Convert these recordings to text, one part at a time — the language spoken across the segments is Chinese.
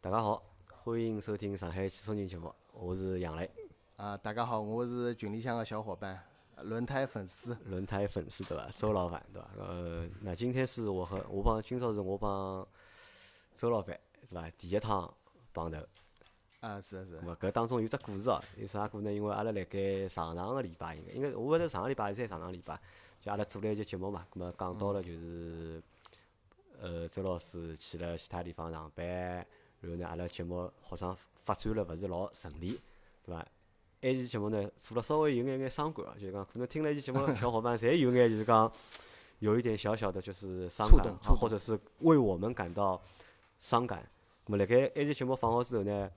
大家好，欢迎收听上海汽车人节目，我是杨磊。啊，大家好，我是群里向个小伙伴，轮胎粉丝。轮胎粉丝对伐？周老板对伐？呃，那今天是我和我帮今朝是我帮周老板对伐？第一趟碰头。啊，是是。咹？搿当中有只故事哦，有啥故呢？因为阿拉辣盖上上个礼拜，应该应该我勿是上个礼拜还是上上礼拜，就阿拉做了一节节目嘛，咾么讲到了就是，呃，周老师去了其他地方上班，然后呢，阿拉节目好像发展了勿是老顺利，对伐？埃期节目呢，做了稍微有眼眼伤感，就是讲可能听了一期节目，小伙伴侪有眼就是讲有一点小小的，就是伤感，或者是为我们感到伤感。咾么辣盖埃期节目放好之后呢，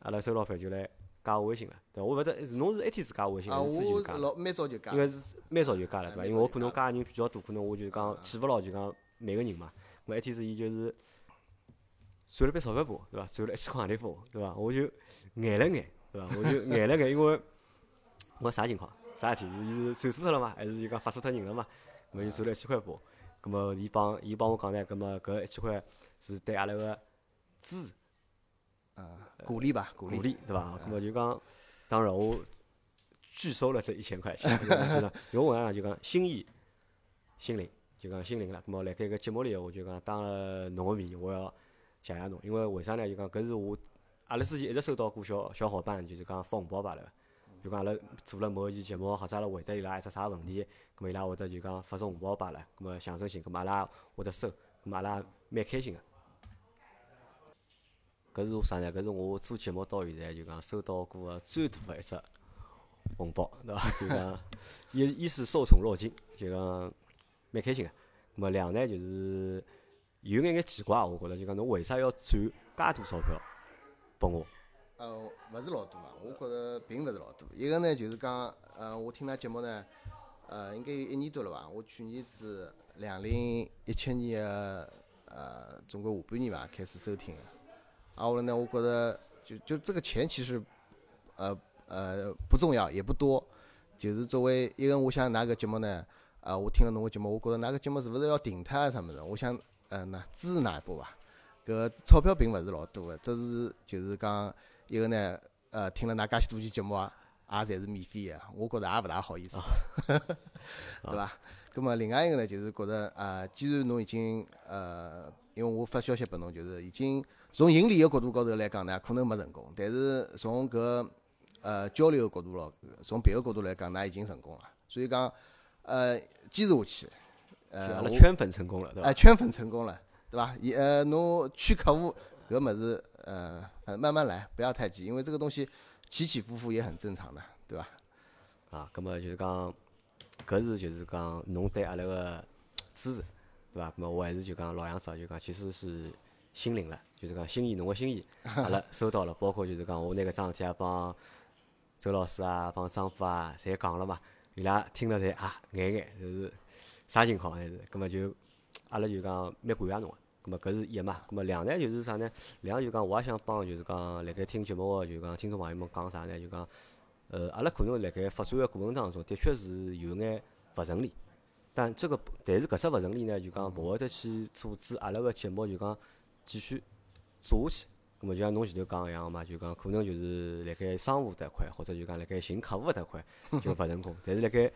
阿拉周老板就来加我微信了，对伐？我勿得是侬是一天是加我微信，还是之前就加？老蛮早就加。应该是蛮早就加了，对伐？因为我可能加个人比较多，可能我就讲记勿牢，就讲每个人嘛。咾一天是伊就是转了笔钞票拨我，对伐？赚了一千块钿拨我，对伐？我就眼了眼。对伐？我就眼了眼，因为我啥情况？啥事体？是伊是转错脱了嘛？还是就讲发错脱人了嘛？么就赚了一千块拨，葛末伊帮伊帮我讲呢，葛末搿一千块是对阿拉个支持，啊，鼓励吧，鼓励，鼓励对伐？葛末就讲，当然我拒收了这一千块钱，用我讲就讲心意心灵，就讲心灵了。葛末辣盖搿节目里，我就讲当了侬个面，我要谢谢侬，因为为啥呢？就讲搿是我。阿拉之前一直收到过小小伙伴，就是讲发红包罢了。就讲阿拉做了某一期节目，或者阿拉回答伊拉一只啥问题，咾么伊拉会得就讲发送红包罢了。咾么象征性，咾么阿拉会得收，咾么阿拉蛮开心个。搿是我啥呢？搿是我做节目到现在就讲收到过个最大个一只红包，对伐？就讲一一是受宠若惊，就讲蛮开心个。咾么两呢就是有眼眼奇怪，我觉着就讲侬为啥要转介多钞票？拨我，呃，勿是老多嘛，我觉着并勿是老多。一个呢，就是讲，呃，我听㑚节目呢，呃，应该有一年多了吧。我去年子两零一七年个，呃，总归下半年吧，开始收听个。啊，后来呢，我觉着就就这个钱其实，呃呃不重要，也不多。就是作为一个，我想㑚个节目呢，啊，我听了侬个节目，我觉着㑚个节目是勿是要停脱啊？啥物事？我想，呃，那支持㑚一把伐？搿钞票并勿是老多个，只是就是讲一个呢，呃，听了㑚介许多期节目啊，也侪是免费个，我觉着也勿大好意思，对伐？葛末另外一个呢，就是觉着啊，既然侬已经呃，因为我发消息拨侬，就是已经从盈利个角度高头来讲呢，可能没成功，但是从搿呃交流个角度咯，从别个角度来讲，㑚已经成功了，所以讲呃坚持下去，呃，阿拉圈粉成功了，对伐？哎，圈粉成功了。对伐？也呃，侬去客户搿物事，呃，慢慢来，不要太急，因为这个东西起起伏伏也很正常的，对伐？啊，葛么就是讲，搿是就是讲侬对阿拉个支持，对伐？葛末我还是就讲老样子，就讲其实是心领了，就是讲心意，侬个心意，阿拉收到了，包括就是讲我拿搿桩事体也帮周老师啊，帮张夫啊，侪讲了嘛，伊拉听了侪啊眼眼，就是啥情况还是？葛末就阿拉就讲蛮感谢侬个。咁么搿是一嘛，咁么两呢就是啥呢？两就讲我也想帮就是讲辣盖听节目个就讲听众朋友们讲啥呢？就讲，呃，阿拉可能辣盖发展个过程当中，的确是有眼勿顺利，但这个但是搿只勿顺利呢，就讲勿会得去阻止阿拉个节目就讲继续做下去。咁么就像侬前头讲一样嘛，就讲可能就是辣盖商务迭块，或者就讲辣盖寻客户迭块就勿成功，但是辣盖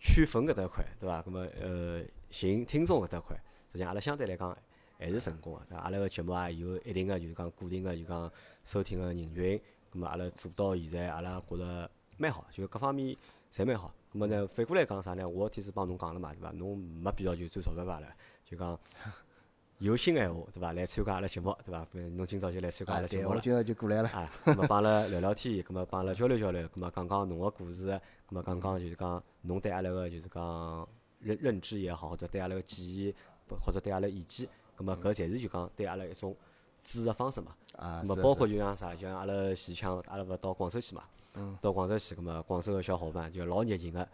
圈粉搿搭块，对伐？咁么呃寻听众搿搭块，实际上阿拉相对来讲。还是成功个，对伐？阿拉个节目也有一定个，就是讲固定个，就讲收听个人群。咁么阿拉做到现在，阿拉觉着蛮好，就各方面侪蛮好。咁么呢，反过来讲啥呢？我天是帮侬讲了嘛，对伐？侬没必要就赚钞票罢了，就讲有心闲话，对伐？来参加阿拉节目，对伐？侬今朝就来参加阿拉节目了。我今朝就过来了。啊，咁么帮阿拉聊聊天，咁么帮阿拉交流交流，咁么讲讲侬个故事，咁么讲讲就是讲侬对阿拉个就是讲认认知也好，或者对阿拉个建议，或者对阿拉意见。咁么搿侪是就讲对阿拉一种支持个方式嘛。啊。咁么包括就像啥，就像阿拉前腔，阿拉勿到广州去嘛。嗯。到广州去，咁么广州个小伙伴就老热情个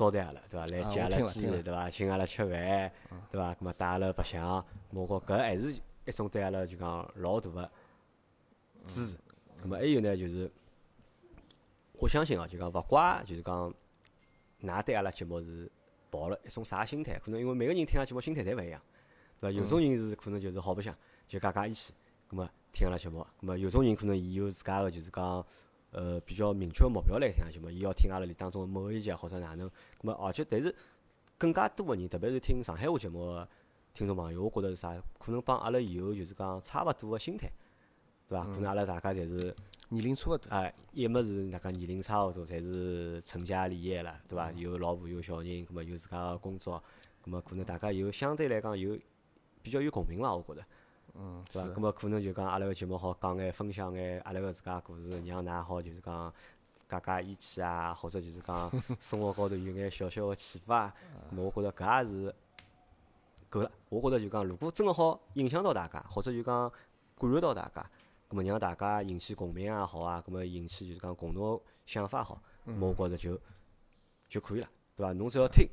招待阿拉，对伐？来接阿拉机，对伐？请阿拉吃饭，对伐？咁么带阿拉白相，我觉搿还是一种对阿拉就讲老大个支持。咁么还有呢，就是我相信哦，就讲勿怪，就是讲㑚对阿拉节目是抱了一种啥心态？可能因为每个人听阿拉节目心态侪勿一样。对伐？有种人是可能就是好白相，就加加义气，葛末听阿拉节目。咁么有种人可能伊有自家个就是讲，呃，比较明确个目标来听阿拉节目，伊要听阿拉里当中某一集或者哪能。咁么而且但是更加多个人，特别是听上海话节目个听众朋友，我觉着是啥？可能帮阿拉以后就是讲差勿多个心态，对伐？可能阿拉大家侪是。年龄差勿多，哎，一么是那个年龄差勿多，侪是成家立业了，对伐？有老婆有小人，葛末有自家个工作，葛末可能大家有相对来讲有比较有共鸣伐？我觉着，嗯，对伐？葛末可能就讲阿拉个节目好讲眼分享眼阿拉个自家故事，让㑚好就是讲解解意气啊，或者就是讲 生活高头有眼小小个启发我觉着搿也是够了。我觉着就讲，如果真个好影响到大家，或者就讲感染到大家。咁么让大家引起共鸣也好啊，咁么引起就是讲共同想法好，咁我觉着就就可以了，对伐？侬只要听，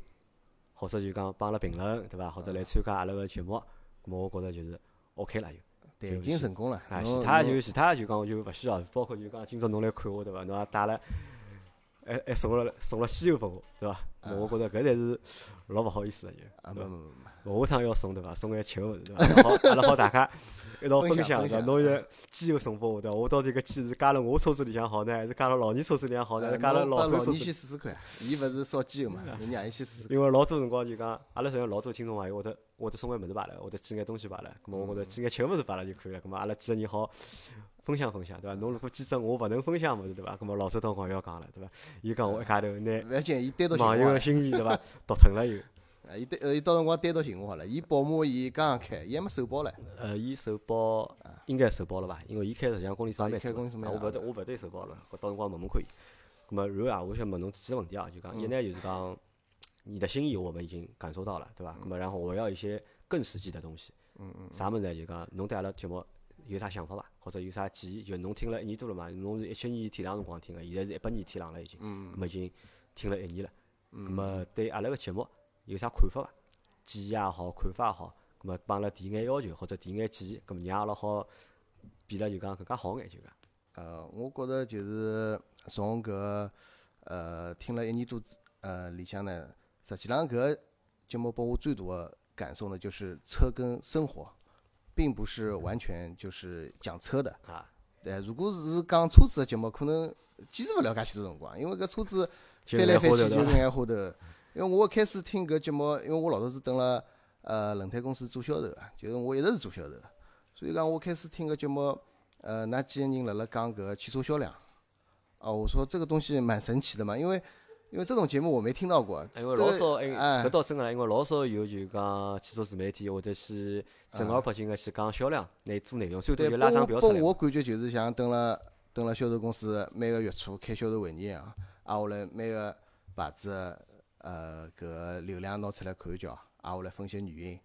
或者就讲帮阿拉评论，对伐？或者来参加阿拉个节目，咁么我觉着就是 OK 了就。对，已经成功了。啊，其他就其他就讲我就勿需要，包括就讲今朝侬来看我，对伐？侬也带了，还还送了送了西柚拨我，对伐？我觉着搿才是老勿好意思个就。啊，没没没没。下趟要送对伐？送眼吃个物事对伐？好，阿拉好大家。一道分享伐？侬现机油送拨我对伐？我到底搿机是加辣我车子里向好呢，还是加辣老年车子里向好呢？还是加辣老周车子？先试试看，伊勿是烧机油嘛？你让伊先试试。因为老多辰光就讲，阿拉实际上老多听众朋友会得会得送眼物事罢了，会得寄眼东西罢了。咾么我觉着寄眼吃物事罢了就可以了。咾么阿拉几个人好分享分享对伐？侬如果寄只我勿能分享物事对伐？咾么老周当光要讲了对伐？伊讲我一家头拿网友个心意对伐？读吞了又。啊，伊对，呃，伊到辰光单独寻我好了。伊宝马伊刚刚开，伊还没首保唻。呃，伊首保应该首保了吧？因为伊开实际上公里数蛮多。我勿对，我勿对首保了。我到辰光问问看伊。咁么，然后啊，我想问侬几个问题啊，就讲一呢，就是讲你的心意我们已经感受到了，对伐？咁么，然后我要一些更实际的东西。嗯嗯。啥物事呢？就讲侬对阿拉节目有啥想法伐？或者有啥建议？就侬听了一年多了嘛？侬是一七年天朗辰光听个，现在是一八年天朗了已经。嗯。咁么已经听了一年了。嗯。咁么对阿拉个节目有啥看法伐？建议也好，看法也好，咁么帮阿拉提眼要求或者提眼建议，咁么让阿拉好变了就讲更加好眼就讲。呃，我觉着就是从搿呃听了一年多呃里向呢，实际上搿节目拨我最大个感受呢，就是车跟生活，并不是完全就是讲车的。啊。对，如果是讲车子的节目，可能坚持勿了介许多辰光，因为搿车子翻来翻去就是眼花头。因为我一开始听搿节目，因为我老早是等了呃轮胎公司做销售个，就是我一直是做销售个，所以讲我开始听搿节目，呃，那几个人辣辣讲搿汽车销量，啊，我说这个东西蛮神奇的嘛，因为因为这种节目我没听到过。因为老少哎，搿倒真个，因为老少有就讲汽车自媒体或者去正儿八经个去讲销量，来做内容，最多就拉张表出来。我感觉就是像等了等了销售公司每个月初开销售会议一样，啊，我来每个牌子。呃，搿流量拿出来看一叫，挨下来分析原因，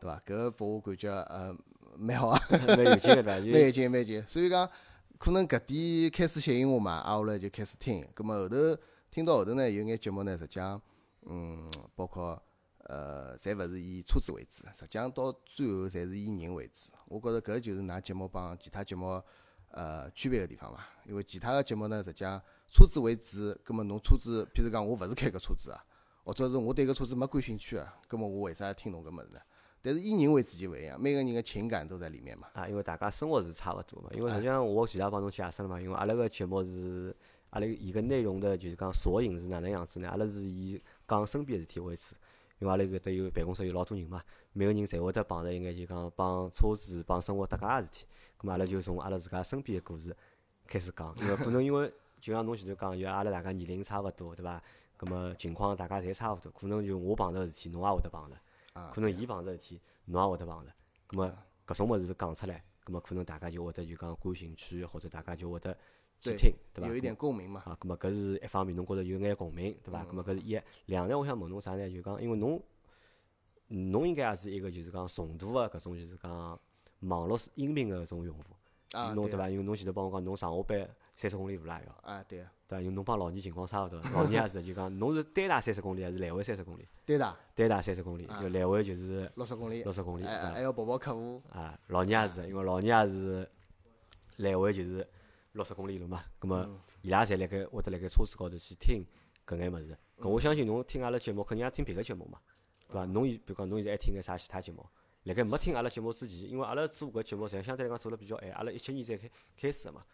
对伐？搿拨我感觉呃蛮好啊，蛮有劲个，蛮有劲，蛮有劲。所以讲，可能搿点开始吸引我嘛，挨下来就开始听。葛末后头听到后头呢，有眼节目呢，实际上，嗯，包括呃，侪勿是以车子为主，实际上到最后侪是以人为主。我觉着搿就是㑚节目帮其他节目呃区别个地方伐？因为其他个节目呢，实际上车子为主，葛末侬车子，譬如讲我勿是开搿车子啊。或者是我对搿车子没感兴趣啊，葛末我为啥要听侬搿物事呢？但是以人为主就勿一样，每个人个情感都在里面嘛。啊，因为大家生活是差勿多嘛。因为实际上我前头帮侬解释了嘛，因为阿拉个节目是阿拉伊个内容的，就是讲索引是哪能样子呢？阿拉是以讲身边个事体为主，因为阿拉搿搭有办公室有老多人嘛，每个人侪会得碰着一眼就讲帮车子帮生活搭界个事体，葛末阿拉就从阿拉自家身边个故事开始讲，因为可能因为就像侬前头讲，因为阿拉大家年龄差勿多，对伐？咁么情况大家侪差勿多，可能就我碰着事体，侬也会得碰着；可能伊碰着事体，侬也会得碰着。咁么搿种物事讲出来，咁么可能大家就会得就讲感兴趣，或者大家就会得去听，对伐？有一点共鸣嘛。啊，咁么搿是一方面，侬觉着有眼共鸣，对伐？咁么搿是一。两呢，我想问侬啥呢？就讲，因为侬，侬应该也是一个就是讲重度个搿种就是讲网络音频个搿种用户。啊，侬对伐？因为侬前头帮我讲，侬上下班三十公里路啦要。啊，对。对伐？因为侬帮老年情况差勿多，老年也是就讲，侬是单打三十公里还是来回三十公里？单打。单打三十公里，就来回就是六十公里。六十公里，还还要跑跑客户。啊，老年也是，因为老年也是来回就是六十公里路嘛。葛末伊拉侪辣盖会得辣盖车子高头去听搿眼物事。搿我相信侬听阿拉节目，肯定也听别个节目嘛，对伐？侬比如讲侬现在还听个啥其他节目？辣盖没听阿拉节目之前，因为阿拉做搿节目，实际相对来讲做了比较晚，阿拉一七年才开开始个嘛。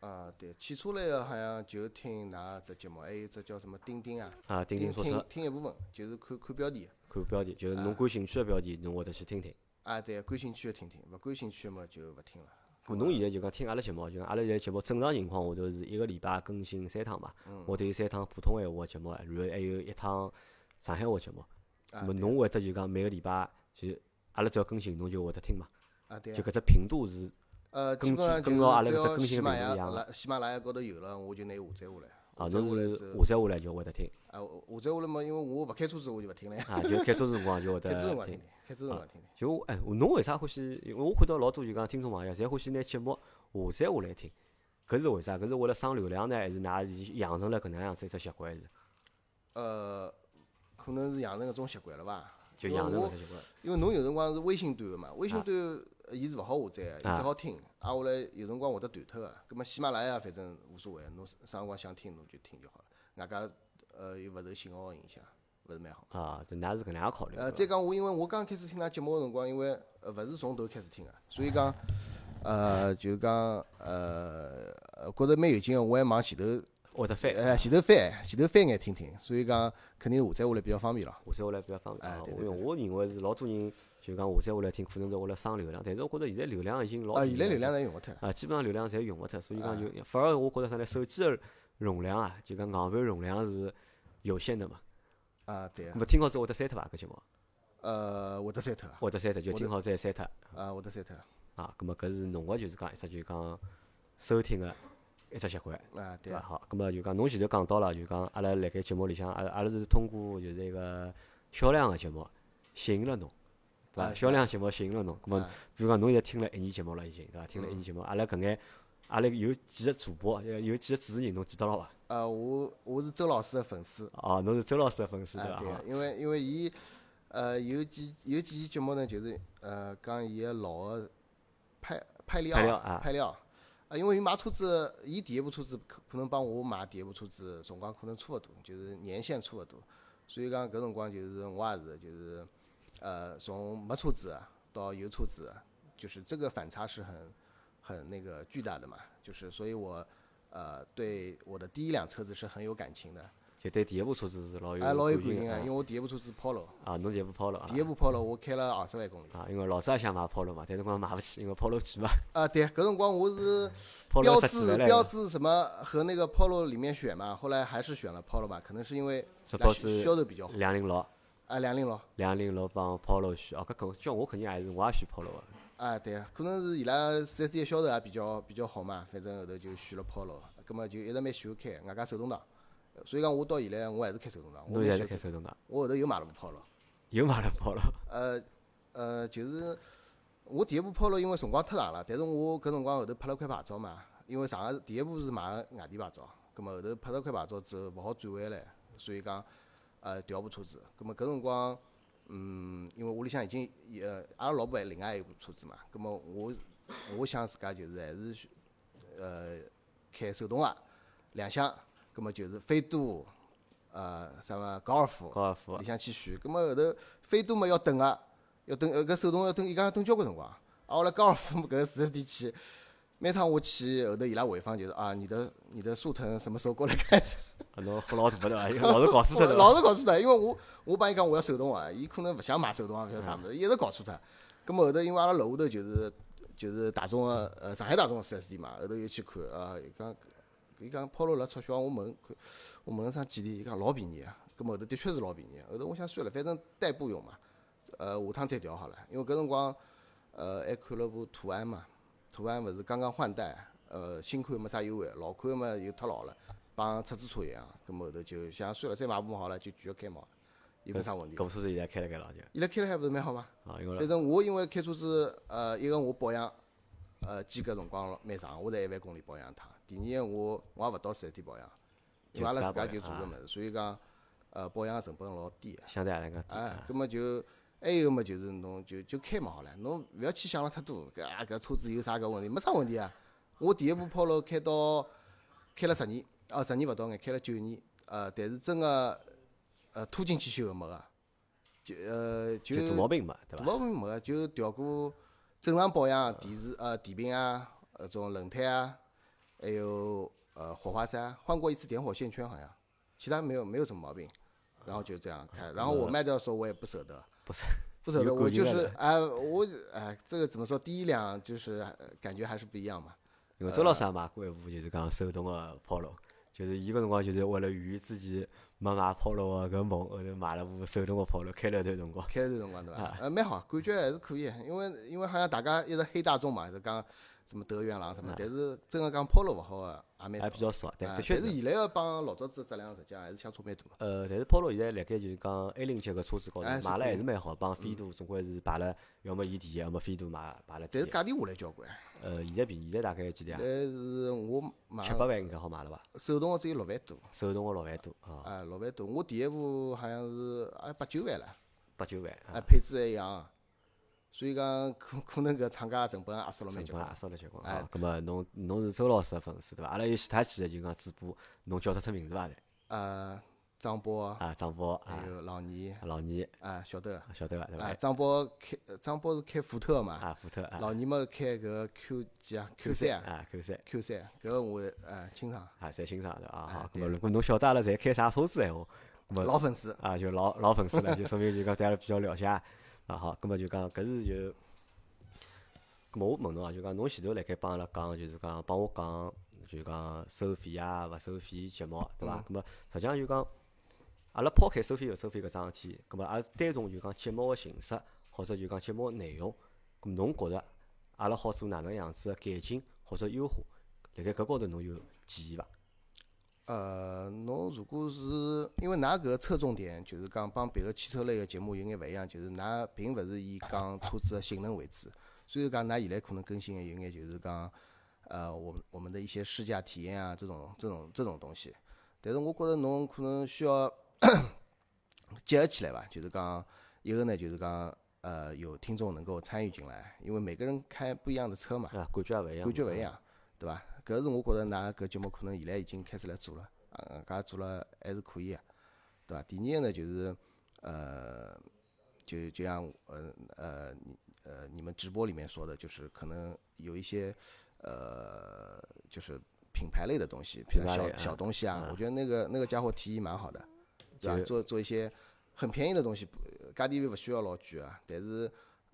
啊，对，汽车类个好像就听㑚只节目，还有只叫什么钉钉啊，啊，钉钉说车听，一部分，就是看看标题。看标题，就是侬感兴趣个标题，侬会得去听听。啊，对，感兴趣的听听，勿感兴趣的嘛就勿听了。咾侬现在就讲听阿拉节目，就讲阿拉现在节目正常情况下头是一个礼拜更新三趟嘛。嗯我得有三趟普通闲话个节目，然后还有一趟上海话节目。那么侬会得就讲每个礼拜就阿拉只要更新，侬就会得听嘛。啊，对啊。就搿只频度是呃，根据基本上就根据阿拉是只要搿只更新喜马拉的频率一样雅、喜马拉雅高头有了，我就拿伊下载下来。啊，侬是下载下来就会得听啊，下载下来嘛，因为我勿开车子，我就勿听了呀。啊，就开车子辰光就会开车辰得听光听。开车辰光听听。就哎，侬为啥欢喜？因为我看到老多就讲听众朋友，侪欢喜拿节目下载下来听，搿是为啥？搿是为了省流量呢，还是㑚是养成了搿能样子一只习惯？还是呃，可能是养成搿种习惯了伐？就养成搿只习惯？因为侬有辰光是微信端个嘛，微信端呃伊是勿好下载个，伊啊只好听。啊，下来有辰光会得断脱个，葛末喜马拉雅反正无所谓，侬啥辰光想听侬就听就好了。外加呃又勿受信号个影响，勿是蛮好。啊，这㑚是搿能样考虑呃，再讲我因为我刚开始听㑚节目个辰光，因为呃勿是从头开始听个，所以讲呃就是讲呃呃觉着蛮有劲个，我还往前头会得翻，呃前头翻前头翻眼听听，所以讲肯定下载下来比较方便咯。下载下来比较方便啊。哎对对我我认为是老多人就讲下载下来听，可能是为了省流量，但是我觉着现在流量已经老现在流量侪用勿脱。啊，基本上流量侪用勿脱，所以讲啊就反而我觉着啥呢？手机个容量啊，就讲硬盘容量是有限的嘛。啊，对个那，么听好之后会得删脱伐？搿节目呃，会得删脱啊，会得删脱，就听好再删脱啊，会得删脱啊。咁么搿是侬个就是讲一只就是讲收听个一只习惯。啊，对好，咁么就讲侬前头讲到了，就讲阿拉辣盖节目里向，阿拉阿拉是通过就是一个销量个节目吸引了侬，对伐？啊销量节目吸引了侬，咁么啊比如讲侬现在听了一年节目了已经，对伐？听了一年节目，阿拉搿眼阿拉有几个主播，有有几个主持人侬记得了伐？呃，我我是周老师的粉丝，哦，侬是周老师的粉丝对啊，伐？好对个，因为因为伊呃有几有几期节目呢，就是呃讲伊个老个派派料派料啊派料啊，因为伊买车子，伊第一部车子可可能帮我买第一部车子辰光可能差勿多，就是年限差勿多，所以讲搿辰光就是我也是就是呃从没车子到有车子，就是这个反差是很很那个巨大的嘛，就是所以我呃对我的第一辆车子是很有感情的，就对第一部车子是老有哎老有感情啊，因为我第一部车子 Polo。啊，侬第一部 Polo 啊第一部 Polo 我开了二十万公里。啊，因为老早也想买 Polo 嘛，但辰光买不起，因为 Polo 贵嘛 啊，对，搿辰光我是 标志标个，志什么和那个 Polo 里面选嘛，后来还是选了 Polo 吧，可能是因为销售比较好。两零六。啊，两零六，两零六帮 Polo 选，哦，搿搿叫我肯定还是我也选 Polo 个。啊，对，可能是伊拉四 S 店销售也比较比较好嘛，反正后头就选了 Polo，葛末就一直蛮喜欢开，外加手动挡，所以讲我到现在我还是开手动挡，我侬现在开手动挡，我后头又买了部 Polo，又买了 Polo，呃呃，就是我第一部 Polo 因为辰光太长了，但是我搿辰光后头拍了块牌照嘛，因为上个第一部是买个外地牌照，葛末后头拍了块牌照之后勿好转回来，所以讲呃调部车子，葛末搿辰光嗯，因为屋里向已经呃阿拉老婆还另外还有部车子嘛，葛末我我想自家就是还是选呃开手动个两厢，葛末就是飞度呃啥么高尔夫。高尔夫里向去选，葛末后头飞度嘛要等个，要等呃搿手动要等，伊讲要等交关辰光。啊，我来高尔夫搿个四 S 店去，每趟我去后头伊拉回访就是啊，你的你的速腾什么时候过来看一下？啊侬喝老大对伐？因为 老是搞错脱对伐？老是搞错脱，因为我我帮伊讲我要手动啊，伊可能勿想买手动啊，勿晓得啥物事，一直搞错脱。葛末后头因为阿拉楼下头就是就是大众个呃上海大众个四 S 店嘛，后头又去看啊，伊讲伊讲 Polo 辣促销，我问看我问了啥几钿，伊讲老便宜啊。葛末后头的确是老便宜，后头我想算了，反正代步用嘛，呃下趟再调好了，因为搿辰光呃还看了部途安嘛，途安勿是刚刚换代，呃新款没啥优惠，老款嘛又太老了，帮出租车一样，葛末后头就想算了，再买部好了就继续开嘛，又没啥问题搿。部车子现在开了盖老就伊拉开了还勿是蛮好嘛？啊，因为反正我因为开车子，呃，一个我保养，呃，间隔辰光蛮长，我才一万公里保养一趟。第二个我我也勿到四 S 店保养，因为阿拉自家就做搿物事，所以讲，呃，保养成本老低个。相对来讲低哎啊，，葛末就还有么就是侬就就开嘛好了，侬勿要去想了太多，搿啊搿车子有啥搿问题？没啥问题啊。我第一部 Polo 开到开了十年，哦，十年勿到眼，开了九年，呃，但是真个呃拖进去修个没个，就呃就就大毛病嘛，对大？毛病没个，就调过正常保养，电池呃电瓶啊，呃种轮胎啊，还有呃火花塞啊，换过一次点火线圈好像，其他没有没有什么毛病。然后就这样开，然后我卖掉的时候我也不舍得，不是不舍得，我就是哎我哎这个怎么说？第一辆就是呃感觉还是不一样嘛。因为周老师也买过一部，就是讲手动的 Polo，就是伊个辰光就是为了圆自己没买 Polo 个搿梦，后头买了部手动的 Polo，开了一段辰光。开了段辰光对伐啊？呃，蛮好，感觉还是可以，因为因为好像大家一直黑大众嘛，是讲什么德源郎什么，但是真个讲 Polo 勿好个也蛮少还比。较少，但啊的确是。但是现在个帮老早子质量实际上还是相差蛮大个。呃，但是 Polo 现在辣盖就是讲 A 零级个车子高头卖了还是蛮好，帮飞度总归是排了，要么伊第一，要么飞度买排了。但是价钿下来交关，呃，现在便宜，现在大概几钿啊？现在？是我买七八万应该好买了伐？手动个只有六万多，手动个六万多啊，啊，六万多。我第一部好像是也八九万了，八九万啊，啊，配置还一样，所以讲可可能搿厂家成本也压缩了蛮结棍成本也。烧了结棍哎啊。葛末侬侬是周老师个粉丝对伐？阿拉有其他几个就讲主播，侬叫得出名字伐？侪呃，张波，啊，张波啊还，有老倪，老倪啊，晓得个。晓得伐？对啊，伐？张波开，张波是开福特嘛，啊，福特啊，老倪嘛开搿 Q 几啊，Q 三啊啊，Q 三，Q 三，搿个我啊清爽，啊，侪欣赏的啊。哎好，葛对末如果侬晓得阿拉侪开啥车子闲话，葛末老粉丝。啊，就老老粉丝了，就说明就讲对阿拉比较了解啊。好，葛末就讲搿是就，葛末我问侬啊，就讲侬前头辣盖帮阿拉讲，就是讲帮我讲，就讲收费啊，勿收费节目，对伐？葛末实际上就讲，阿拉抛开收费勿收费搿桩事体，葛末阿拉单从就讲节目个形式，或者就讲节目个内容，葛末侬觉着阿拉好做哪能样子个改进或者优化？辣盖搿高头侬有建议伐？呃，侬如果是因为㑚搿个侧重点就是讲帮别个汽车类个节目有眼勿一样，就是㑚并勿是以讲车子个性能为主，所以讲㑚现在可能更新个有眼就是讲，呃，我们我们的一些试驾体验啊，这种这种这种东西。但是我觉着侬可能需要 结合起来吧，就是讲一个呢，就是讲呃有听众能够参与进来，因为每个人开不一样的车嘛，啊，感觉也勿一样，感觉勿一样，对伐？搿是我觉着㑚搿节目可能现在已经开始来做了，啊，搿做了还是可以个，对伐？第二个呢，就是呃，就就像呃呃你呃你们直播里面说的，就是可能有一些呃就是品牌类的东西，比如小小东西啊啊，我觉得那个那个家伙提议蛮好的，对伐？做做一些很便宜的东西，不价钿又勿需要老贵啊，但是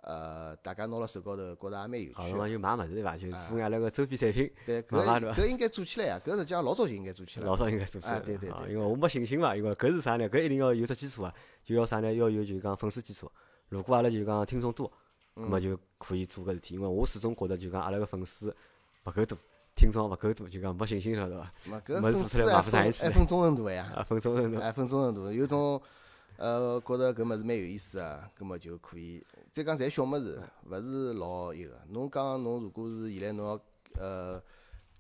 呃大家拿了手高头觉着也蛮有趣的好。就买物事对伐？就是啊做阿拉个周边产品，对，搿搿应该做起来呀，搿实际上老早就应该做起来。老早应该做起来啊对对对啊因为我没信心嘛，因为搿是啥呢？搿一定要有只基础啊，就要啥呢？要有就是讲粉丝基础。如果阿拉就讲听众多，嗯那么就可以做搿事体。因为我始终觉得就讲阿拉个粉丝勿够多，听众勿够多，就讲没信心了，对伐？没做出来粉丝还买不上一起分还分忠诚度个呀，啊，分忠诚度还分忠诚度。有种呃觉着搿物事蛮有意思啊，葛末就可以。再讲侪小物事，勿是老一个。侬讲侬如果是现在侬要呃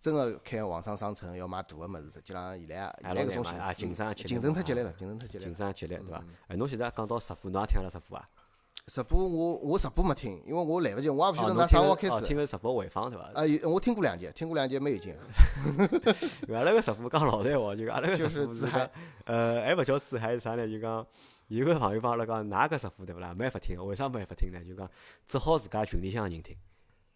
真个开网上商城要买大个物事，实际浪现在现在搿种形势竞争也激烈竞争嘛太激烈了，竞争太激烈竞了。争激烈，对伐？嗯哎，侬现在讲到直播，侬也听阿拉直播啊？直播我我直播没听，因为我来勿及，我也勿晓哦，得㑚啥辰光开始。听个直播回放对伐？啊，有我听过两集，听过两节蛮有劲 阿拉个直播讲老实闲话，就阿拉个直播是讲，呃，还勿叫自嗨是啥呢？就讲有个朋友帮阿拉讲，㑚个直播对勿啦？没办法听，为啥没办法听呢？就讲只好自家群里向个人听。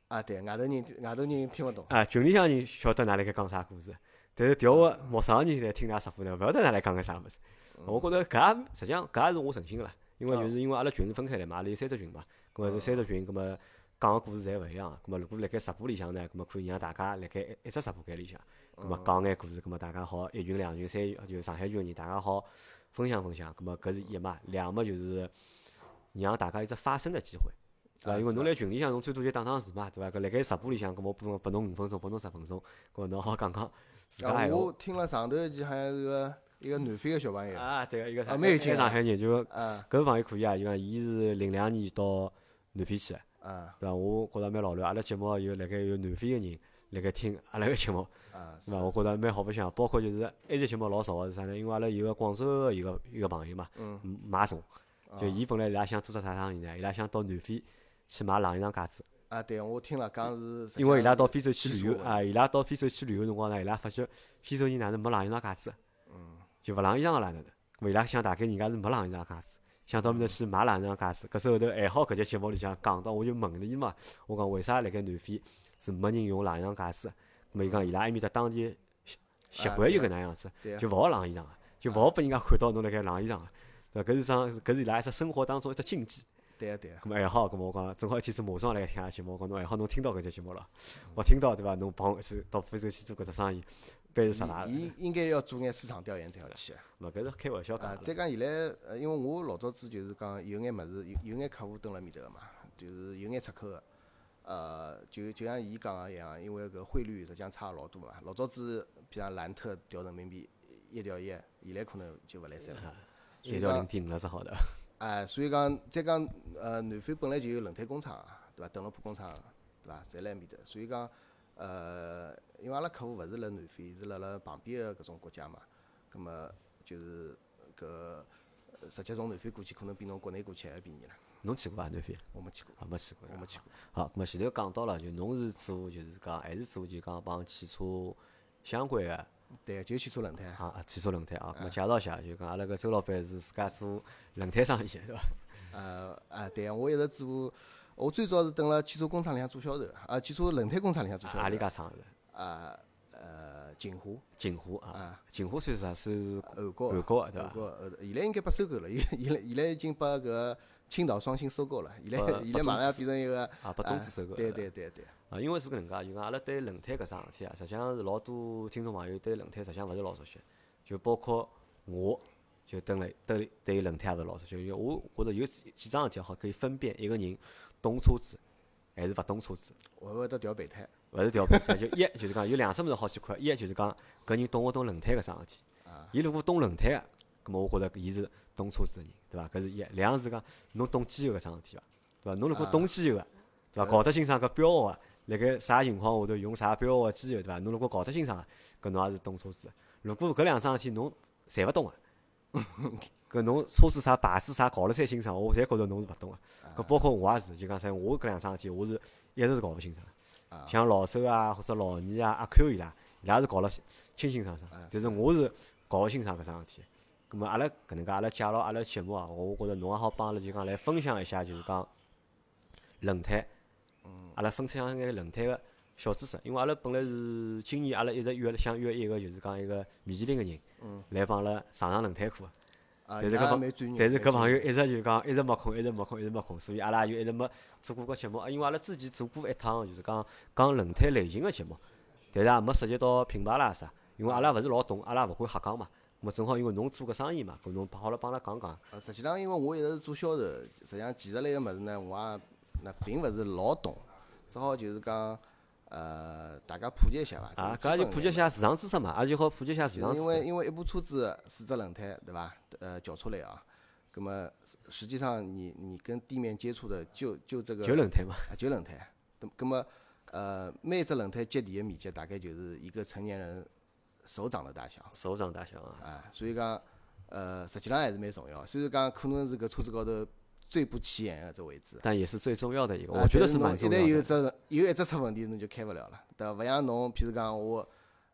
啊，对，外头人外头人听勿懂。啊，群里向人晓得㑚辣盖讲啥故事，但是调个陌生个人来听㑚直播呢，勿晓得㑚来讲个啥物事。我觉着搿也实际上搿也是我存心个啦，因为就是因为阿拉群是分开来嘛，阿拉有三只群嘛，葛末是三只群，葛末讲个故事侪勿一样。葛末如果辣盖直播里向呢，葛末可以让大家辣盖一一只直播间里向，葛末讲眼故事，葛末大家好一群、两群、三群，就上海群个人，大家好分享分享。葛末搿是一嘛，两嘛就是让大家有只发声的机会。对伐？因为侬辣群里向，侬最多就打打字嘛，对伐？搿辣盖直播里向，搿么拨侬拨侬五分钟，拨侬十分钟，搿么侬好讲讲自家啊，闲话。我听了上头一期好像是个一个南非个小朋友。啊，对个，一个上啊蛮有劲啊一个上海人，就啊搿个朋友可以啊，就讲伊是零两年到南非去个，啊对伐？我觉着蛮老卵，阿拉节目有辣盖有南非个人辣盖听阿拉个节目，啊！对伐？我觉着蛮好白相，包括就是埃及节目老少个是啥呢？因为阿拉有个广州个一个一个朋友嘛，嗯嗯马总，就伊本来伊拉想做只啥生意呢？伊拉想到南非去买冷衣裳架子。啊，对，我听了讲是。因为伊拉到非洲去旅游啊，伊拉到非洲去旅游辰光呢，伊拉发觉非洲人哪能没冷衣裳架子，就勿冷衣裳个啦哪能？咾么伊拉想大概人家是没冷衣裳架子，想到面头去买浪衣裳架子。搿时候头还好，搿节节目里向讲到，我就问了伊嘛，我讲为啥辣盖南非是没人用浪衣裳架子？咾么伊讲伊拉埃面搭当地习习惯就搿能样子，就勿好晾衣裳个，就勿好拨人家看到侬辣盖晾衣裳个。对伐？搿是桩搿是伊拉一只生活当中一只禁忌。对啊对啊，咁么还好，咁么我讲正好一天子马上来听下节目，我讲侬还好侬听到搿节节目了，我听到对伐？侬帮我一次到非洲去做搿只生意，班是实伐？伊伊应该要做眼市场调研才要去啊。勿搿是开玩笑讲。再讲现在，呃，因为我老早子就是讲有眼物事，有有眼客户蹲辣面头个嘛，就是有眼出口个，呃，就就像伊讲个一样，因为搿汇率实际上差老多嘛。老早子，比如讲兰特调人民币一调一，现在可能就勿来三了。一调零点五了是好的，哎，所以讲再讲，呃，南非本来就有轮胎工厂，对伐？邓罗普工厂，对伐？侪辣埃面搭，所以讲，呃，因为阿拉客户勿是辣南非，是辣辣旁边个搿种国家嘛，葛么就是搿呃直接从南非过去，可能比侬国内过去还要便宜了。侬去过伐？南非？我没去过，啊，没去过。我没去过。好，葛么前头讲到了，就侬是做就是讲还是做就讲帮汽车相关个对，就汽车轮胎。啊汽车轮胎啊，咁么介绍一下，就讲阿拉搿周老板是自家做轮胎生意的，对伐？呃，啊，对啊，我一直做，我最早是蹲辣汽车工厂里向做销售，啊，汽车轮胎工厂里向做销售。阿里家厂是啊，呃，锦湖。锦湖啊啊，锦湖算是啥？算是韩国韩国的对伐？韩国呃，现在应该被收购了，现现在现在已经把搿青岛双星收购了，现在把现在马上要变成一个啊，把中资收购了。对对对对，啊，因为是搿能介，就讲阿拉对轮胎搿桩事体啊，实际上是老多听众朋友对轮胎实际上勿是老熟悉，就包括我，就蹲了对对轮胎也勿是老熟悉，因为我觉着有几几桩事体好可以分辨一个人懂车子还是勿懂车子，会勿会得调备胎勿是调配胎，就一就是讲有两只物事好去看，一就是讲搿人懂勿懂轮胎搿桩事体，啊，伊如果懂轮胎个，葛末我觉着伊是懂车子个人，对伐？搿是一，两是讲侬懂机油搿桩事体伐？对伐？侬如果懂机油个，对伐？搞得清爽搿标号个，辣盖啥情况下头用啥标号个机油，对伐？侬如果搞得清爽个，搿侬也是懂车子个。如果搿两桩事体侬侪勿懂个，搿侬车子啥牌子啥搞了再清爽，我侪觉着侬是勿懂个。搿包括我也是，就讲啥，我搿两桩事体我是一直是搞勿清爽像老周啊，或者老倪啊、阿 Q 伊拉，伊拉是搞了清清爽爽啊，但是我是搞勿清爽搿桩事体。咁么阿拉搿能介，阿拉介绍阿拉节目啊，我觉着侬也好帮阿拉就讲来分享一下，就是讲轮胎，阿拉分享眼轮胎个小知识。因为阿拉本来是今年阿拉一直约想约一个就是讲一个米其林个人，来帮阿拉上上轮胎课。但是搿朋蛮专业，但是搿朋友一直就讲一直没空，一直没空，一直没空，所以阿拉就一直没做过搿节目。啊因为阿拉之前做过一趟，就是讲讲轮胎类型个节目，但是也没涉及到品牌啦啥，因为阿拉勿是老懂，阿拉也勿会瞎讲嘛。咾么正好因为侬做搿生意嘛，搿侬好了帮阿拉讲讲。呃，实际上因为我一直是做销售，实际上技术类个物事呢，我也那并勿是老懂，只好就是讲呃，大家普及一下伐。啊，是搿也就普及一下市场知识嘛，也就好普及一下市场知识。为因为一部车子四只轮胎，对伐？呃，轿车类啊，葛么实际上你你跟地面接触的就就这个就轮胎嘛，啊，就轮胎。葛么呃，每只轮胎接地的面积大概就是一个成年人手掌的大小手掌大小啊。啊，所以讲呃，实际上还是蛮重要。虽然讲可能是搿车子高头最不起眼的这位置。但也是最重要的一个，啊我觉得是蛮重要的。只有一只出问题，侬就开勿了了，对伐？勿像侬，譬如讲我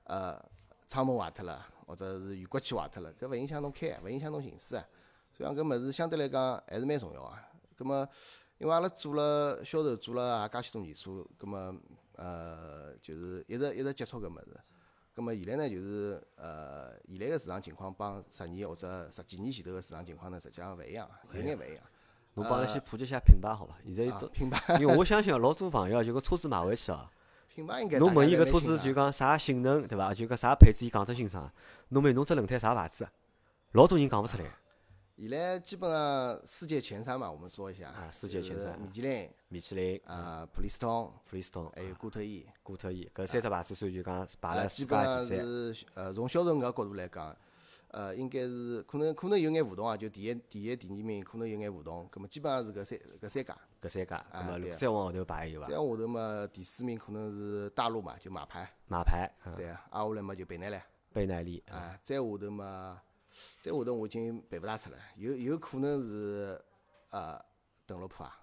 呃窗门坏脱了，或者是雨刮器坏脱了，搿勿影响侬开，勿影响侬行驶啊。所以讲搿物事相对来讲还是蛮重要啊。葛么，因为阿拉做了销售，做了也介许多年数，葛么呃就是一直一直接触搿物事。葛么现在呢，就是呃现在个市场情况帮十年或者十几年前头个市场情况呢，实际上勿一样，有眼勿一样。侬帮阿拉先普及一下品牌好伐？现在都，啊品牌 因为我相信老多朋友就搿车子买回去哦。品牌应该侬问伊搿车子就讲啥性能，对伐？就讲啥配置，伊讲得清爽。侬问伊侬只轮胎啥牌子，老多人讲勿出来。现在基本上世界前三嘛，我们说一下啊世界前三就是米其林米其林、啊、普利司通，普利司通、还有固特异，固特异搿三只牌子算就讲排啊，了世基本上界第三。是呃从销售额角度来讲，呃，应该是可能可能有眼互动啊，就第一、第一、第二名可能有眼互动，葛么基本上是搿三搿三家。搿三家，葛么再往下头排有伐？再往下头嘛，第四名可能是大陆嘛，就马牌，马牌，嗯。对啊，挨下来嘛就贝耐力，贝耐力，啊，再下头嘛，再下头我已经背勿大出来，有有可能是呃邓禄普啊，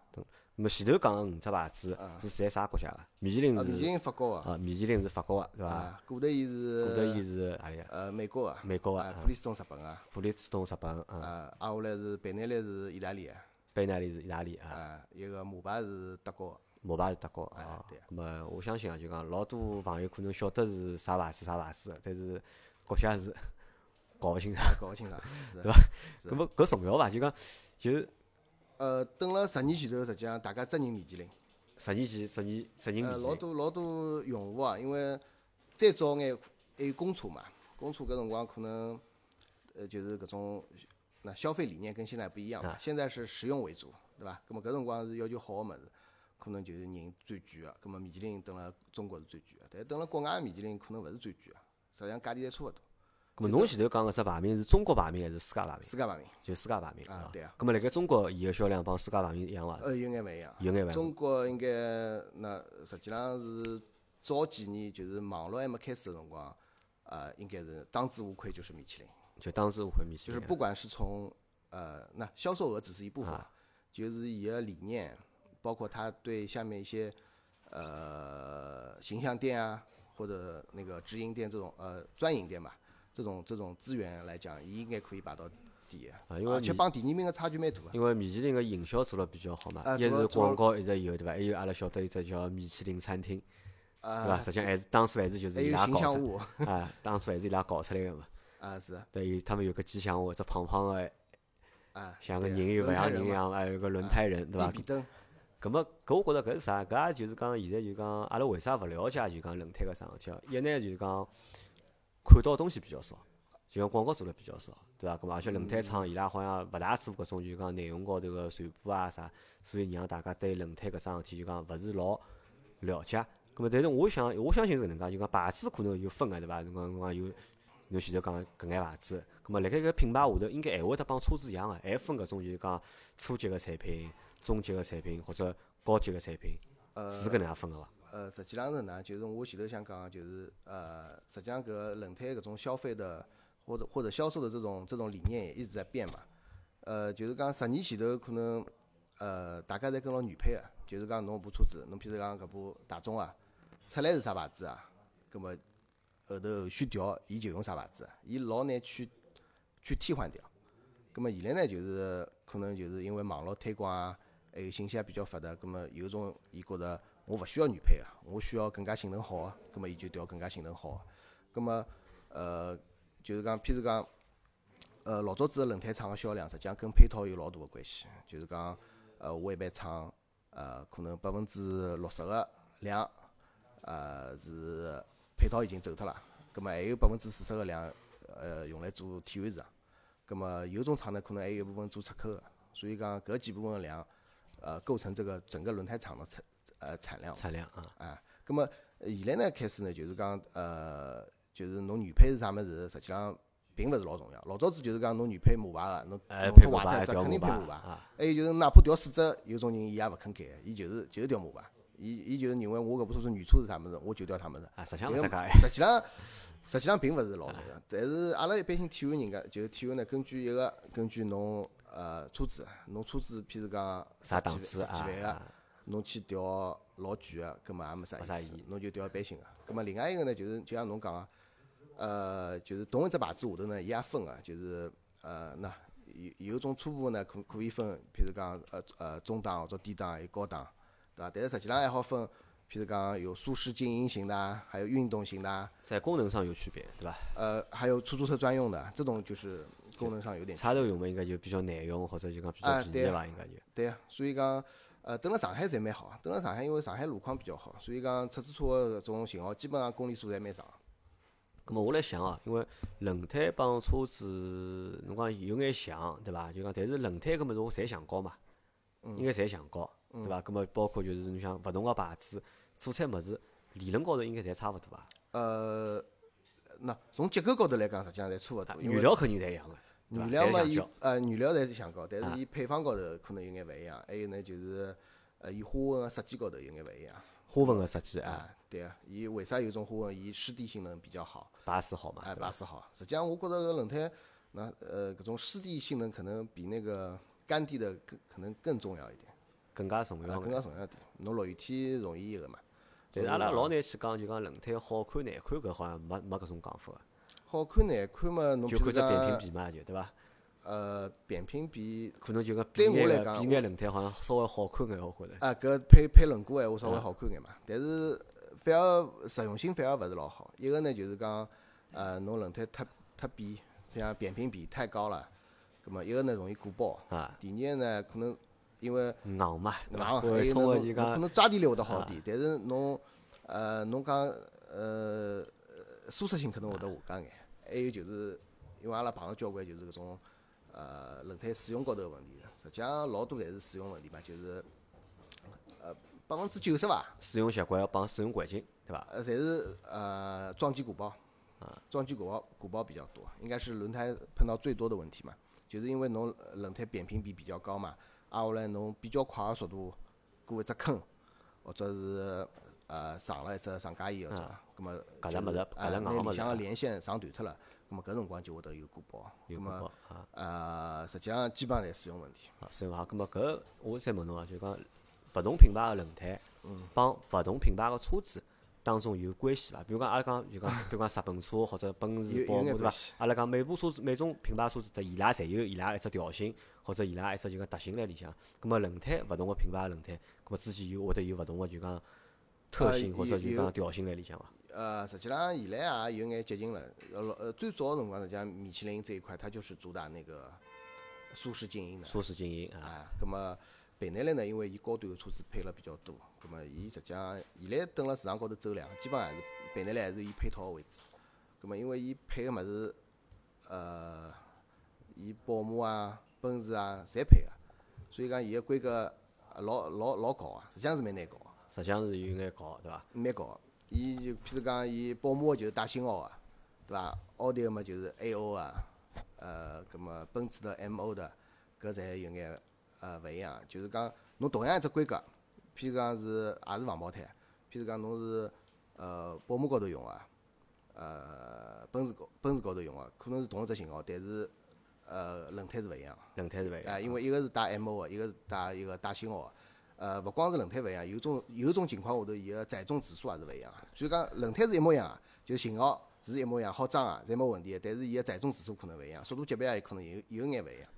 那么前头讲个五只牌子是在啥国家个？米其林啊，米其是林法国个，啊，米其林是法国个，对伐？啊，古德伊是古德伊是是何里个？呃美国个，美国个啊，普利司通日本个，普利司通日本，嗯，啊，挨下来是贝奈利是意大利个，贝奈利是意大利啊，啊，一个马牌是德国个，摩巴是德国啊对。咁么我相信啊，就讲老多朋友可能晓得是啥牌子啥牌子，但是国家是 搞勿清爽。搞勿清爽，是对。是咁么搿重要伐？就讲就呃，等了十年前头，实际上大家只认米其林，十年前、十年、十年呃，老多老多用户啊，因为再早眼还有公车嘛，公车搿辰光可能呃就是搿种那消费理念跟现在不一样嘛，现在是实用为主，对伐？葛末搿辰光是要求好个物事，可能就是人最贵个，葛末米其林等了中国是最贵个，但等了国外米其林可能勿是最贵个，实际上价钿侪差勿多，咁么侬前头讲搿只排名是中国排名还是世界排名？世界排名就世界排名啊对啊。咁么辣盖中国伊个销量帮世界排名一样伐？呃有眼勿一样。有眼勿一样？中国应该那实际上是早几年就是网络还没开始个辰光，呃，应该是当之无愧就是米其林，就当之无愧米其林。就是不管是从呃那销售额只是一部分，啊就是伊个理念，包括他对下面一些呃形象店啊或者那个直营店这种呃专营店吧，这种这种资源来讲，伊应该可以排到第一，啊因为米而且帮第二名个差距蛮大个。因为米其林个营销做了比较好嘛，啊一是广告一直有对伐？还有阿拉晓得一只叫米其林餐厅，对伐？啊，实际上还是当初还是就是伊拉搞出 啊，当初还是伊拉搞出来个嘛。啊是对，有他们有个吉祥物，只胖胖个，啊，像个对人又勿像人一样，还有个轮胎人，对伐比？比登。咁么，搿我觉着搿是啥？搿也就是讲，现在就讲，阿拉为啥勿了解就讲轮胎搿桩事体哦？一呢就是讲看到东西比较少，就讲广告做了比较少，对伐？咁么而且轮胎厂伊拉好像勿大做搿种就讲内容高头个传播啊啥，所以让大家对轮胎搿桩事体就讲勿是老了解。咁么，但是我想，我相信是搿能介，就讲牌子可能有分个，对伐？侬讲侬讲有，侬前头讲搿眼牌子，咁么辣盖搿品牌下头，应该还会得帮车子一样个，还分搿种就是讲初级个产品、中级个产品或者高级个产品，呃是搿能介分个伐？呃，实际上是哪？就是我前头想讲，就是呃，实际上搿轮胎搿种消费的或者或者销售的这种这种理念也一直在变嘛。呃，就是讲十年前头可能呃大家侪跟牢原配个，就是讲侬部车子，侬譬如讲搿部大众啊，出来是啥牌子啊，葛末后头后续调伊就用啥牌子，伊老难去去替换掉。葛末现在呢，就是可能就是因为网络推广啊，还有信息也比较发达，葛末有种伊觉着我勿需要原配个，我需要更加性能好个，葛末伊就调更加性能好个。葛末呃，就是讲，譬如讲，呃，老早子个轮胎厂个销量，实际上跟配套有老大个关系。就是讲，呃，我一般厂，呃，可能百分之六十个量，呃，是配套已经走脱了，葛末还有百分之四十个量，呃，用来做体验市场。葛末有种厂呢，可能还有一部分做出口个，所以讲搿几部分个量，呃，构成这个整个轮胎厂的产呃产量。产量啊，啊，葛么呃现在呢开始呢，就是讲呃，就是侬原配是啥物事，实际上并勿是老重要。老早子就是讲侬原配马牌个，侬哎，侬脱坏脱一只调马牌肯定配马牌。啊，还有就是哪怕调四只，有种人伊也勿肯改，伊就是就是调马牌。伊伊就是认为我搿部车子原车是啥物事，我就调啥物事。啊，实际上。实际上，实际上并勿是老重要。但是阿拉一般性体会人家，就是体会呢，根据一个根据侬呃车子，侬车子譬如讲啥档十几万十次啊几万个，啊？侬去调老贵个，葛末也没啥意意思，侬就调一般性个。葛末另外一个呢，就是就像侬讲个，呃，就是同一只牌子下头呢，伊也分个，就是呃，那有有种初步呢，可可以分，譬如讲呃呃中档或者低档还，有高档，对伐？但是实际上还好分，譬如讲有舒适经营型的啊，还有运动型的啊，在功能上有区别，对伐？呃，还有出租车专用的，这种就是功能上有点区别插头用嘛，应该就比较耐用，或者就讲比较便宜伐？应该就。对啊，所以讲，呃，蹲辣上海侪蛮好，蹲辣上海因为上海路况比较好，所以讲出租车个搿种型号基本上公里数侪蛮长。咁么我来想哦，因为轮胎帮车子，侬讲有眼像，对伐？就讲，但是轮胎搿物事我侪想高嘛，应该侪想高，对伐？咁么包括就是侬想勿同个牌子做出来物事，理论高头应该侪差勿多伐？呃，那从结构高头来讲，实际上侪差勿多，因为原料肯定侪一样个？原料嘛，伊呃原料侪是橡胶，但啊是伊配方高头可能有眼勿一样，还有呢就是呃伊花纹个设计高头有眼勿一样。花纹个设计啊，啊，对啊，伊为啥有种花纹？伊湿地性能比较好，把式好嘛，哎，把式好。实际上，我觉着搿轮胎，那呃搿种湿地性能可能比那个干地的更可能更重要一点。更加重要更加重要一点。侬落雨天容易一个嘛。但是阿拉老难去讲，就讲轮胎好看难看，搿好像没没搿种讲法个。好看难看嘛，侬就看只扁平比嘛，就对伐？呃，扁平比可能就讲比眼比眼轮胎好像稍微好看眼，我觉着。啊，搿配配轮毂闲话稍微好看眼嘛，但是反而实用性反而勿是老好。一个呢就是讲，呃，侬轮胎太太扁，像扁平比太高了，葛末一个呢容易鼓包。啊。第二个呢可能因为硬嘛，硬，还有侬可能抓地力会得好点，但是侬呃侬讲呃舒适性可能会得下降眼。还有就是，因为阿拉碰到交关就是搿种呃轮胎使用高头个问题，实际上老多侪是使用问题嘛，就是呃百分之九十伐，使用习惯帮使用环境，对伐？呃，侪是呃撞击鼓包，啊，撞击鼓包鼓包比较多，应该是轮胎碰到最多的问题嘛，就是因为侬轮胎扁平比比较高嘛，挨下来侬比较快个速度过一只坑，或者是呃上了一只上架以后，葛末搿只物事，搿只硬物事，里向个连线上断脱了，葛末搿辰光就会得有鼓包，有鼓包啊。呃，实际上基本上侪使用问题。啊，使用好，葛末搿我再问侬啊，就讲勿同品牌个轮胎，帮勿同品牌个车子当中有关系伐？比如讲阿拉讲就讲，比如讲日本车或者奔驰、宝马对伐？阿拉讲每部车子每种品牌车子，得伊拉侪有伊拉一只调性，或者伊拉一只就讲特性辣里向。葛末轮胎勿同个品牌轮胎，葛末之间有会得有勿同个就讲特性或者就讲调性辣里向伐？呃，实际上现在也有眼接近了。呃，呃，最早个辰光实际上米其林这一块，它就是主打那个舒适经营的。舒适经营啊。那么，倍耐力呢？因为伊高端个车子配了比较多，那么伊实际上现在等辣市场高头走量，基本上还是倍耐力还是以配套为主。那么，因为伊配个物事，呃，伊宝马啊、奔驰啊，侪配个，所以讲伊个规格老老老高啊，实际上是蛮难搞。实际上是有眼高，对伐？蛮高。伊就譬如讲，伊宝马就是带星号个，对伐？奥迪个嘛就是 A O 啊，呃，葛么奔驰的 M O 的，搿侪有眼呃勿一样。就是讲，侬同样一只规格，譬如讲是也是防爆胎，譬如讲侬是呃宝马高头用个，呃奔驰高奔驰高头用个，可能是同一只型号，但是呃轮胎是勿一样。轮胎是勿一样。啊，因为一个是带 M O 个，一个是带一个带星号个。呃，勿光是轮胎勿一样，有种有种情况下头，伊个载重指数也是勿一样个。所以讲轮胎是一模一样个，就型号是一模一样，好装啊，侪没问题。但是伊个载重指数可能勿一样，速度级别也可能有有眼勿一样。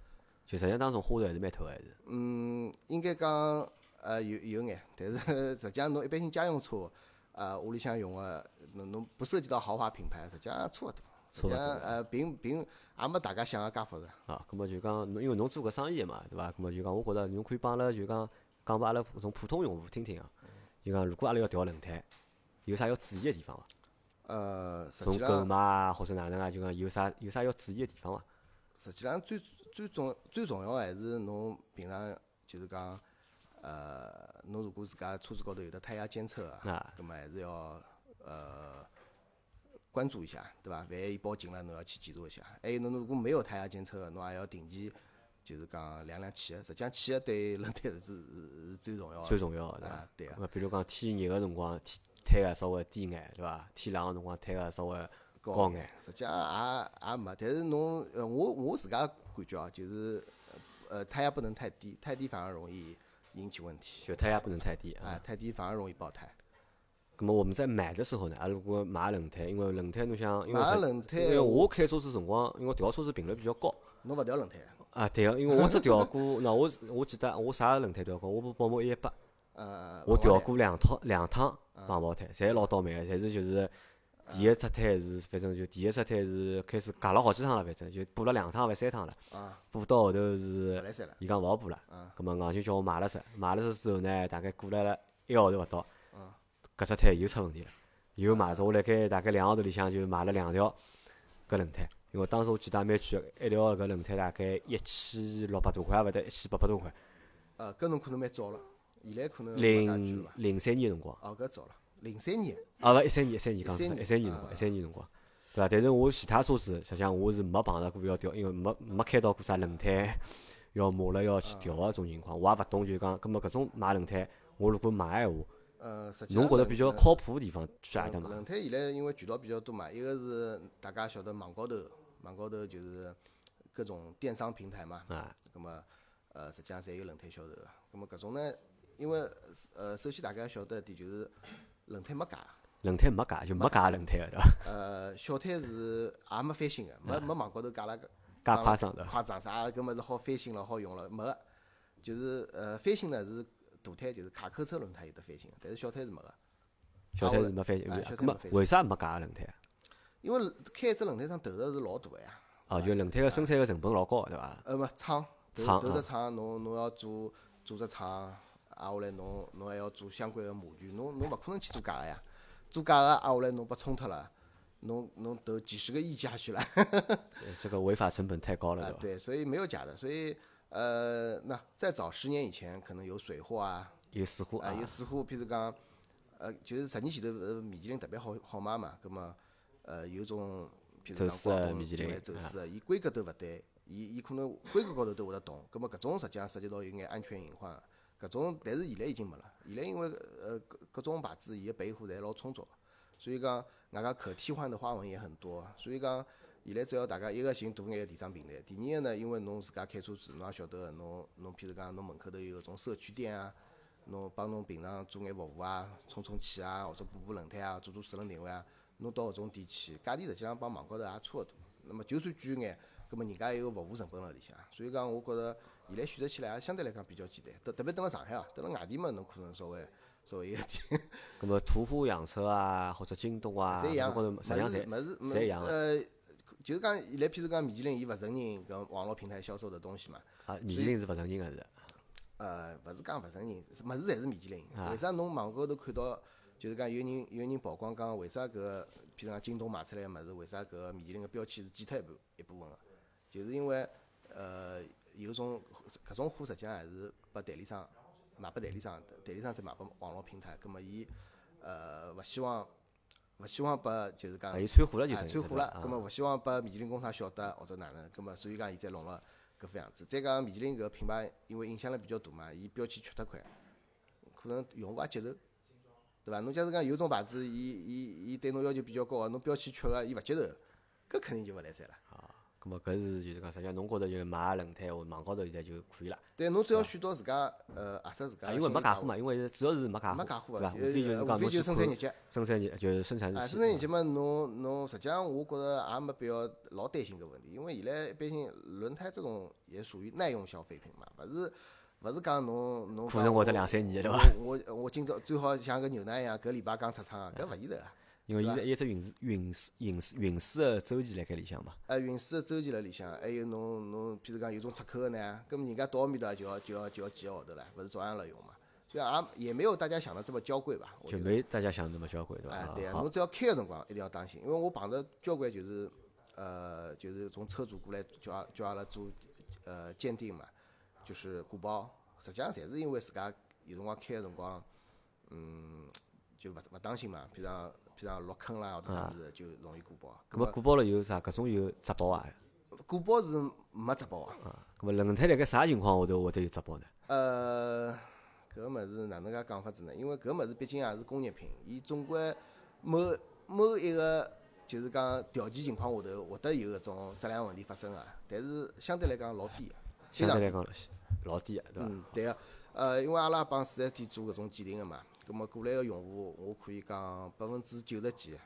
就实际当中花头还是蛮脱个，还是？嗯，应该讲呃有有眼，但是实际上侬一般性家用车，呃屋里向用个，侬侬不涉及到豪华品牌，实际上差勿多。实际上呃并并也没大家想个介复杂。啊，葛末就讲侬因为侬做搿生意个嘛，对伐？葛末就讲我觉着侬可以帮阿拉就讲。讲拨阿拉搿种普通用户听听啊，就讲如果阿拉要调轮胎，有啥要注意个地方伐？呃，从购买啊或者哪能啊，就讲有啥有啥要注意个地方伐？实际上最最重最重要还是侬平常就是讲，呃，侬如果自家车子高头有的胎压监测啊，葛末还是要呃关注一下，对伐？万一伊报警了，侬要去检查一下。还有侬如果没有胎压监测个，侬也要定期。就是讲量量气压，实际上气压对轮胎是是是最重要个。最重要个，啊，对个。比如讲天热个辰光，天胎压稍微低眼，对伐？天冷个辰光，胎压稍微高眼。实际上也也没，但是侬呃，我我自家感觉啊，就是呃，胎压不能太低，太低反而容易引起问题。就胎压不能太低啊，太低反而容易爆胎。那么我们在买的时候呢，啊，如果买轮胎，因为轮胎侬想，因为轮胎，因为我开车子辰光，因为调车子频率比较高。侬勿调轮胎？啊，对个，因为我只调过，那我我记得我啥轮胎调过，我部宝马一一八，呃我调过两趟两趟防爆胎，侪老倒霉个，侪是就是第一只胎是反正就第一只胎是开始夹了好几趟了，反正就补了两趟还三趟了，补到后头是伊讲勿好补了，葛末硬就叫我买了只，买了只之后呢，大概过了一个号头勿到，搿只胎又出问题了，又买只，我辣盖大概两个号头里向就买了两条搿轮胎。因为当时我记得也蛮贵个，一条搿轮胎大概一千六百多块，勿得一千八百多块。呃，搿侬可能蛮早了，现在可能零零三年辰光。哦，搿早了，零三年。啊勿，一三年，一三年讲错，一三年辰光，一三年辰光，对伐？但是我其他车子，实际上我是没碰着过要调，因为没没开到过啥轮胎要磨了要去调个种情况，我也勿懂，就讲，搿么搿种买轮胎，我如果买闲话。呃，实际侬觉着比较靠谱个地方去阿搭买？轮胎现在因为渠道比较多嘛，一个是大家晓得网高头。网高头就是各种电商平台嘛，啊，咁么，呃，实际上侪有轮胎销售个，咁葛末搿种呢，因为呃，首先大家要晓得一点就是轮胎没假，轮胎没假，就没假轮胎个对伐？呃，小胎是也没翻新个，没没网高头假了个介夸张的，夸张啥搿物事好翻新了好用了，没。个，就是呃翻新呢是大胎就是卡扣车轮胎有得翻新，但是小胎是没个。小胎是没翻新哎个，咁么为啥没假个轮胎？啊？因为开一只轮胎厂投入是老大个呀，哦，就轮胎个生产个成本老高个对伐？呃勿厂投投厂啊只厂侬侬要做做只厂，挨下来侬侬还要做相关个模具，侬侬勿可能去做假个呀，做假个挨下来侬拨冲脱了，侬侬投几十个亿下去了。呃这个违法成本太高了啊，对伐？对，所以没有假的，所以呃，那再早十年以前可能有水货啊，有水货啊，啊有，水货，譬如讲，呃，就是十年前头呃米其林特别好好卖嘛，葛么呃有种譬如讲广东进来走啊私的，伊规格都勿对，伊伊可能规格高头都会得动，葛末搿种实际上涉及到有眼安全隐患，搿种但是现在已经没了，现在因为呃各各种牌子伊个备货侪老充足，所以讲外加可替换的花纹也很多，所以讲。现在只要大家一个寻大眼个电商平台，第二个呢，因为侬自家开车子，侬也晓得个，侬侬譬如讲侬门口头有搿种社区店啊，侬帮侬平常做眼服务啊，充充气啊，或者补补轮胎啊，做做四轮定位啊，侬到搿种店去，价钿实际上帮网高头也差勿多。那么就算贵眼，葛末人家也有服务成本辣里向，所以讲我觉着现在选择起来也相对来讲比较简单。特特别蹲辣上海啊，蹲辣外地嘛，侬可能稍微稍微有点。葛么途虎养车啊，或者京东啊，侪一样，高头实际上侪侪一样的呃，就是讲现在譬如讲米其林，伊勿承认搿网络平台销售的东西嘛。啊，米其林是勿承认个是。呃，勿是讲勿承认，是物事侪是米其林。啊为啥侬网高头看到，就是讲有人有人曝光讲，为啥搿个譬如讲京东卖出来个物事，为啥搿个米其林个标签是剪脱一部一部分个？就是因为呃有种搿种货实际上还是拨代理商卖拨代理商，代理商再卖拨网络平台，葛末伊呃勿希望勿希望拨就是讲啊，伊穿货了就哎等于穿货了，葛末勿希望拨米其林工厂晓得或者哪能，葛末所以讲现在弄了搿副样子。再讲米其林搿个品牌，因为影响力比较大嘛，伊标签缺得快，可能用户也接受，对伐？侬假使讲有种牌子，伊伊伊对侬要求比较高个，侬标签缺个，伊勿接受，搿肯定就勿来三了。咁么搿是就是讲，实际上侬觉着就买轮胎或网高头现在就可以了，对，侬只要选到自家呃合适自家啊，因为没假货嘛，因为主要是没假货，没假货对伐？个，无非就是呃讲无非就生产日脚。生产日就是生产日啊，期生产日节嘛，侬侬实际上我觉着也没必要老担心搿问题，因为现在一般性轮胎这种也属于耐用消费品嘛，勿是勿是讲侬侬可能活得两三年对伐？我我我今朝最好像个牛奶一样，搿礼拜刚出厂，搿勿现实啊。因为伊是一只运输运输运输运输个周期辣盖里向嘛，呃，运输个周期辣里向，还有侬侬，譬如讲有种出口个呢，搿么人家到埃面搭就要就要就要几个号头了，勿是照样辣用嘛？所以也也没有大家想的这么娇贵吧？就没大家想的那么娇贵对伐？哎，对啊，侬只要开个辰光一定要当心，因为我碰着交关就是，呃，就是从车主过来叫阿叫阿拉做呃鉴定嘛，就是鼓包，实际上侪是因为自家有辰光开个辰光，嗯，就勿勿当心嘛，譬如讲譬如讲落坑啦或者啥物事就容易鼓包。咁么鼓包了有啥？搿种有质保啊？鼓包是没质保啊。啊，咁么轮胎辣盖啥情况下头会得有质保呢？呃，搿个物事哪能介讲法子呢？因为搿个物事毕竟也是工业品，伊总归某某一个就是讲条件情况下头会得有搿种质量问题发生个，但是相对来讲老低个。相对来讲老低个对伐？嗯，对个。呃，因为阿拉帮四 S 店做搿种鉴定个嘛，葛末过来个用户，我可以讲百分之九十几，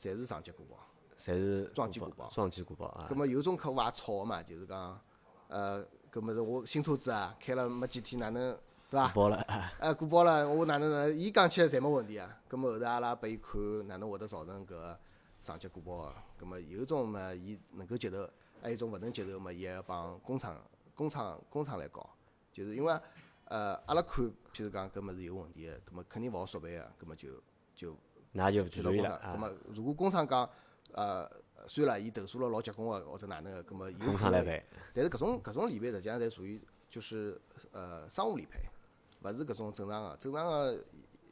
侪是上级鼓包。侪是撞机鼓鼓包装机鼓包啊葛。末有种客户也吵个嘛，就是讲，呃，搿物事我新车子啊，开了没几天，哪能对伐鼓？包了，啊哎，鼓包了，我哪能呢？伊讲起来侪没问题啊。葛末后头阿拉拨伊看哪能会得造成搿上级鼓包个。葛末有种嘛，伊能够接受，还有一种勿能接受嘛，伊还要帮工厂、工厂、工厂来搞。就是因为呃，阿拉看，譬如讲搿物事有问题个，搿么肯定勿好索赔个，搿么就就那就去到工厂。注意了啊。葛末如果工厂讲呃，算了，伊投诉了老结棍个，或者哪能个，搿么有可能工厂来赔，但是搿种搿种理赔实际上侪属于就是呃商务理赔，勿是搿种正常个。正常个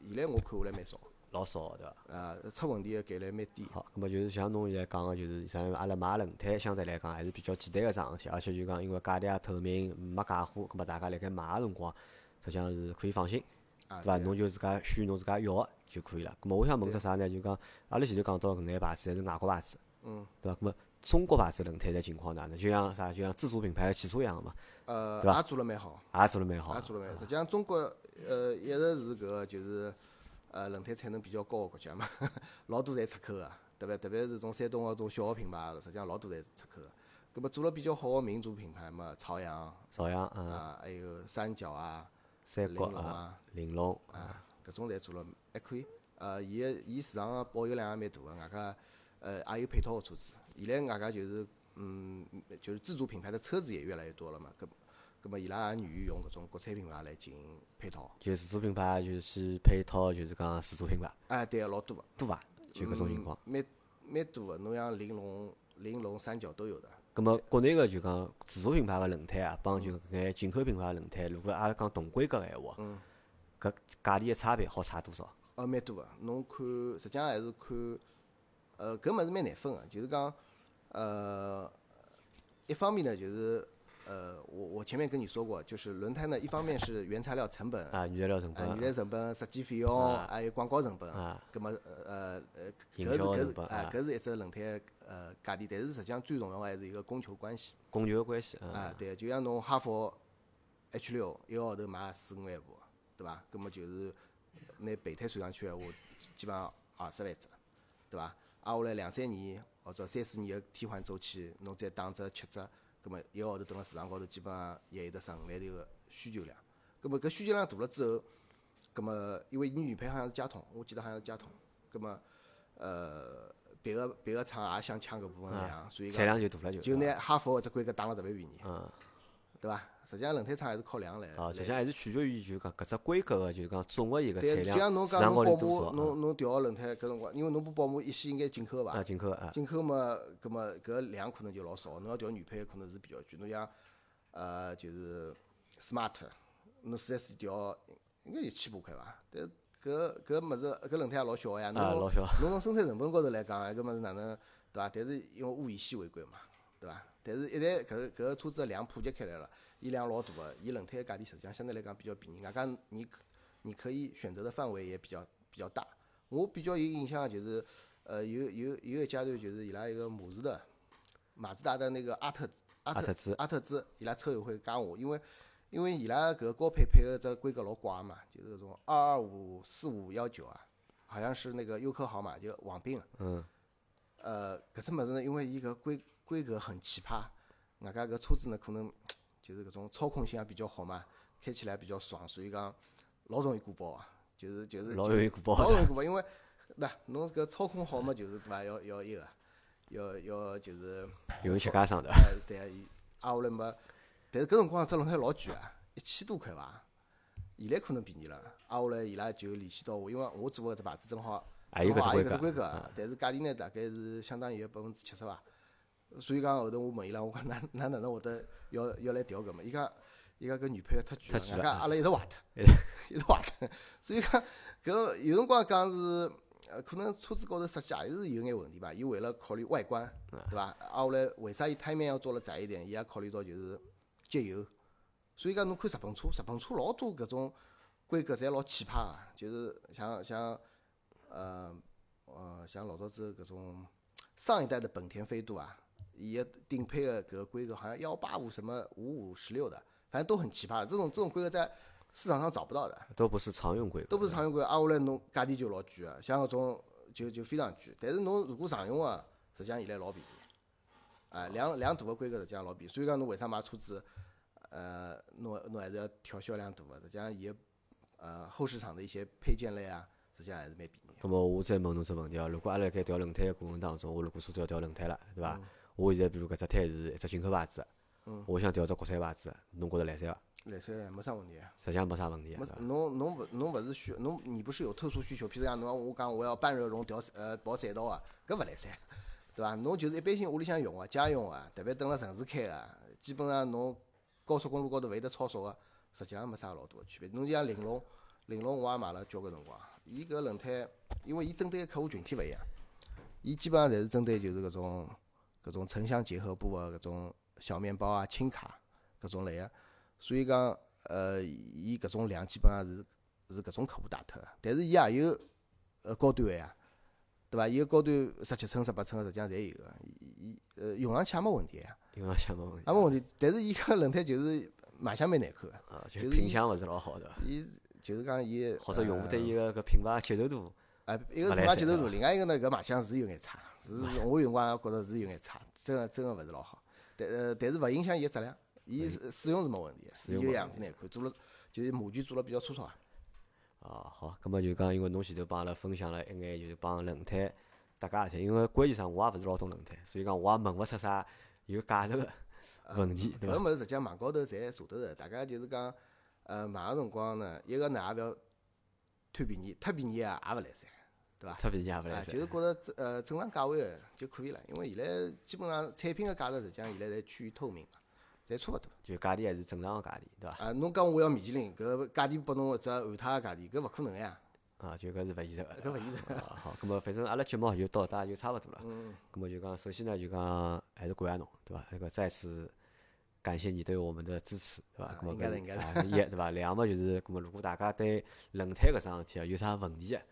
现在我看下来蛮少，老少个对伐？啊，出问题个概率蛮低。好，那么就是像侬现在讲个，就是像阿拉买轮胎相对来讲还是比较简单个桩事体，而且就讲因为价钿也透明，没假货，咁么大家辣盖买个辰光，实际上是可以放心，啊，对伐？侬就自家选侬自家要个就可以了。咁么我想问只啥呢？就讲阿拉前头讲到搿眼牌子侪是外国牌子，嗯，对伐？咁么中国牌子轮胎的情况哪能？就像啥，就像自主品牌的汽车一样个嘛，呃，对吧也做了蛮好，也做了蛮好也。做了蛮好。实际上，中国呃一直是搿个就是呃轮胎产能比较高个国家嘛，老多侪出口个，特别特别是从山东个种小个品牌，实际上老多侪出口个。搿么做了比较好个民族品牌嘛，朝阳朝阳啊，啊，还有三角啊、三玲珑角啊，啊玲珑啊，搿种侪做了还可以。呃，伊个伊市场个保有量也蛮大个，外加呃也有配套个车子。现在外加就是嗯，就是自主品牌的车子也越来越多了嘛，搿搿么伊拉也愿意用搿种国产品牌来进行配套。就自主品牌就是去配套，就是讲自主品牌哎，对个，老多个，多伐？就搿种情况。嗯蛮蛮多个。侬像玲珑、玲珑、三角都有的。咁么国内个就讲自主品牌个轮胎啊，帮就搿眼进口品牌个轮胎，如果阿拉讲同规格个闲话，嗯搿价钿个差别好差多少？哦，蛮多个。侬看，实际上还是看，呃，搿物事蛮难分个，就是讲，呃，一方面呢，就是呃，前面跟你说过，就是轮胎呢，一方面是原材料成本，啊，原材料成本，原材料成本、设计费用，啊还有广告成本，啊，葛么呃呃，营搿是搿是哎啊，搿是一只轮胎呃价钿，但是实际上最重要个还是一个供求关系。供求个关系啊，啊，对，就像侬哈弗 H 六一个号头卖四五万部，对伐？搿么就是拿备胎算上去闲话，基本上二十来只，对伐？挨下来两三年或者三四年个替换周期，侬再打只七折，葛末一个号头蹲辣市场高头，基本上也有得十五万头个需求量。葛末搿需求量大了之后，葛末因为你原配好像是佳通，我记得好像是佳通，葛末呃别个别个厂也想抢搿部分量，所以产量就大了就。就拿哈佛搿只规格打了特别便宜。嗯，对伐？实际上轮胎厂还是靠量来。哦，实际来上还是取决于就讲搿只规格个，就讲总个一个产对，就量像侬讲侬宝马，侬侬调个轮胎搿辰光，因为侬部宝马一系应该进口个啊？伐？进口啊，进口嘛，搿么搿量可能就老少，侬要调原配可能是比较贵。侬像呃就是 smart，侬四 S 店调应该有千把块伐？但搿搿物事搿轮胎也老小个呀，啊老小侬从生产成本高头来讲，搿物事哪能对伐？但是因为物以稀为贵嘛，对伐？但是一旦搿个搿个车子个量普及开来了，伊量老大个，伊轮胎个价钿实际上相对来讲比较便宜，外加你你可以选择的范围也比较比较大。我比较有印象的就是，呃，有有有一阶段就是伊拉一个马自达，马自达的那个阿特阿特阿特兹阿特兹，伊拉车友会加我，因为因为伊拉搿个高配配个只规格老怪嘛，就是搿种二二五四五幺九啊，好像是那个优客号嘛，就网并的。嗯，呃，搿只物事呢，因为伊搿规规格很奇葩，外加搿车子呢可能 就是搿种操控性也比较好嘛，开起来比较爽，所以讲老容易过包啊，就是就是老容易过包老容易过包，因为那侬搿操控好嘛，就是对伐？要要一个，要要就是有人吃家上的，哎，对啊，伊挨下来嘛，但是搿辰光只轮胎老贵啊，一千多块伐？现在可能便宜了，挨下来伊拉就联系到我，因为我做个只牌子正好也有搿只规格搿只规格，但是价钿呢大概是相当于百分之七十伐。所以讲后头我问伊拉，我讲哪哪哪能会得要要来调搿么？伊讲伊讲搿女配太贵了，太贵了外加阿拉一直坏脱，一直坏脱。所以讲搿有辰光讲是。呃，可能车子高头设计也是有眼问题吧。伊为了考虑外观，对伐？挨下来为啥伊胎面要做了窄一点？伊也考虑到就是节油。所以讲，侬看日本车，日本车老多搿种规格侪老奇葩个，就是像像呃呃像老早子搿种上一代的本田飞度啊，伊个顶配个搿个规格好像幺八五什么五五十六的，反正都很奇葩。这种这种规格在市场上找不到的。都不是常用规格，都不是常用规格，挨下来侬价钿就老贵个，像搿种就就非常贵。但是侬如果常用个，实际上现在老便宜。啊，量量大个规格实际上老便宜。所以讲侬为啥买车子，呃，侬侬还是要挑销量大个。实际上伊个呃后市场的一些配件类啊，实际上还是蛮便宜的。咁么我再问侬只问题哦，如果阿拉辣盖调轮胎个过程当中，我如果车子要调轮胎了，对伐？我现在比如搿只胎是一只进口牌子，嗯我想调只国产牌子，侬觉着来三伐？来三没啥问题啊。实际上没啥问题啊，没？侬侬勿侬勿是需侬你不是有特殊需求，譬如讲侬我讲我要半热熔调呃跑赛道啊，搿勿来三，对伐？侬就是一般性屋里向用个家用个，特别蹲辣城市开个，基本上侬高速公路高头勿会得超速个，实际上没啥老大个区别。侬就像玲珑，玲珑我也买了交关辰光，伊搿轮胎，因为伊针对个客户群体勿一样，伊基本上侪是针对就是搿种搿种城乡结合部个搿种小面包啊、轻卡搿种类个，所以讲呃，伊搿种量基本上是是搿种客户打脱个，但是伊也有呃高端个呀，对伐？伊个高端十七寸、十八寸个实际上侪有个，伊伊呃用上去也没问题啊，用上去也没问题。也没问题。但是伊个轮胎就是卖相蛮难看个，啊，就就是品相勿是老好，对伐？伊就是讲伊或者用户对呃伊个搿品牌接受度，啊，一个品牌接受度，另外一个呢，搿卖相是有眼差，是我用光觉着是有眼差，真个真个勿是老好。但呃，但是勿影响伊个质量，伊使使用是没问题使用没样子难看，做了就是模具做了比较粗糙啊。啊，好，葛么就讲，因为侬前头帮阿拉分享了一眼，就是帮轮胎搭界事体，因为关键上我也勿是老懂轮胎，所以讲我也问勿出啥有价值个问题，对伐？搿物事实际上网高头侪查得着，大家就是讲，呃，买个辰光呢，一个呢也勿要贪便宜，太便宜啊也勿来三，对伐？特别也勿来就是觉着正呃正常价位个就可以了，因为现在基本上产品个价值实际上现在侪趋于透明嘛，侪差勿多。就价钿还是正常个价钿，对伐？啊，侬讲我要米其林，搿价钿拨侬一只韩泰个价钿，搿勿可能呀，啊，就搿是勿现实个。搿勿现实。啊，好，葛末反正阿拉节目就到搭就差勿多了。嗯，葛末就讲，首先呢，就讲还是感谢侬，对伐？那个再次感谢你对我们的支持，对伐啊？葛末搿应该的应该一对伐？两么就是，葛末如果大家对轮胎搿桩事体啊有啥问题个，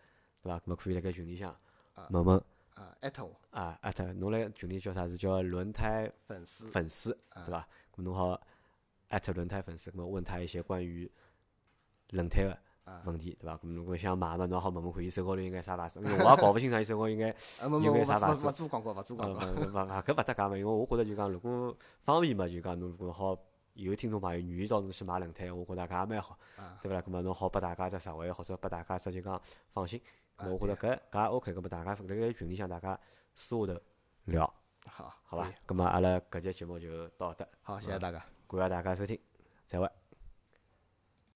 对伐？葛末可以辣盖群里向问问啊，艾特我啊，艾特侬辣群里叫啥？是叫轮胎粉丝，粉丝，对伐？咁侬好艾特轮胎粉丝，咾么问他一些关于轮胎个问题，对伐？咁如果想买嘛，侬好问问看伊手高头应该啥牌子，因为我也搞勿清爽伊手高应该 啊，没没，有眼啥牌子勿勿做广告，勿做呃广告。勿勿勿搿勿搭界嘛，因为我觉着就讲，如果方便嘛，就讲侬如果好有听众朋友愿意到侬去买轮胎，我觉着搿也蛮好，啊对勿啦？咁么侬好拨大家只实惠，或者拨大家只就讲放心，我觉着搿搿也 OK，搿么大家辣盖群里向大家私下头聊，好，好伐可以？咁么阿拉搿节节目就到这，好，谢谢大家。感谢大家收听，再会。